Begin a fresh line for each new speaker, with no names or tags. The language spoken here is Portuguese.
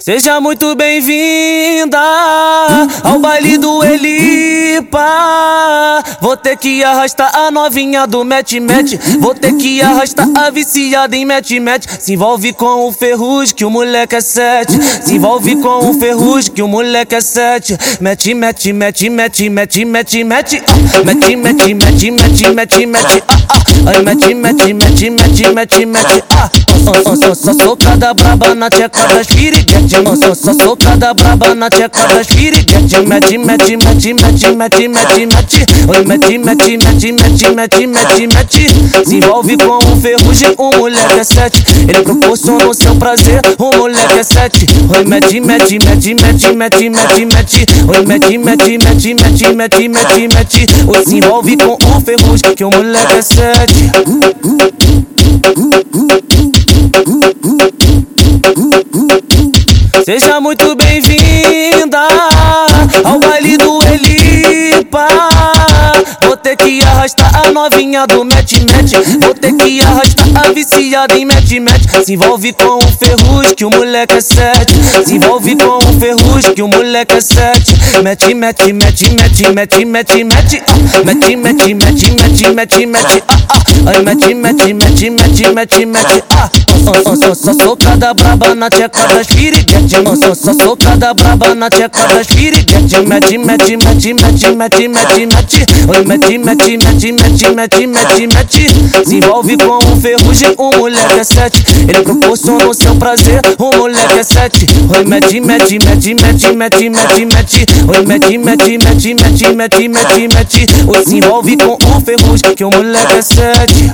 Seja muito bem-vinda ao baile do Elipa. Vou ter que arrastar a novinha do match match. Vou ter que arrastar a viciada em match match. Se envolve com o ferrugem que o moleque é sete. Se envolve com o ferrugem que o moleque é sete. Match match match match match match match. Match match match match match match. Ai match match match match match match. Ah, só socada braba na tcheca das piriguete só, socada braba na tcheca das piriguete Mete, mete, mete, mete, mete, mete, mete Oi, mete, mete, mete, mete, mete, mete, mete Se envolve com um ferrugem, um moleque é sete Ele proporciona o seu prazer, um moleque é sete Oi, mete, mete, mete, mete, mete, mete, mete Oi, mete, mete, mete, mete, mete, mete, mete Oi, se envolve com um ferrugem, que o moleque é sete Seja muito bem-vinda ao baile do Elipa. Vou ter que arrastar a novinha do match match. Vou ter que arrastar a viciada em match match. Se envolve com o ferrugem que o moleque é sete. Se envolve com o ferrugem que o moleque é sete. Match match match match match match match. Match match match match match match. Ai match match match match match match. Ah, só socada braba na tcheca das piriguete só, socada braba na tcheca das piriguete mete, mete, mete, mete, mete, mete Oi, mete, mete, mete, mete, mete, mete, mete Se envolve com um ferrugem, um moleque é sete Ele proporciona o seu prazer, um moleque é sete Oi, mete, mete, mete, mete, mete, mete, mete Oi, mete, mete, mete, mete, mete, mete, mete Oi, se envolve com um ferrugem, que o moleque é sete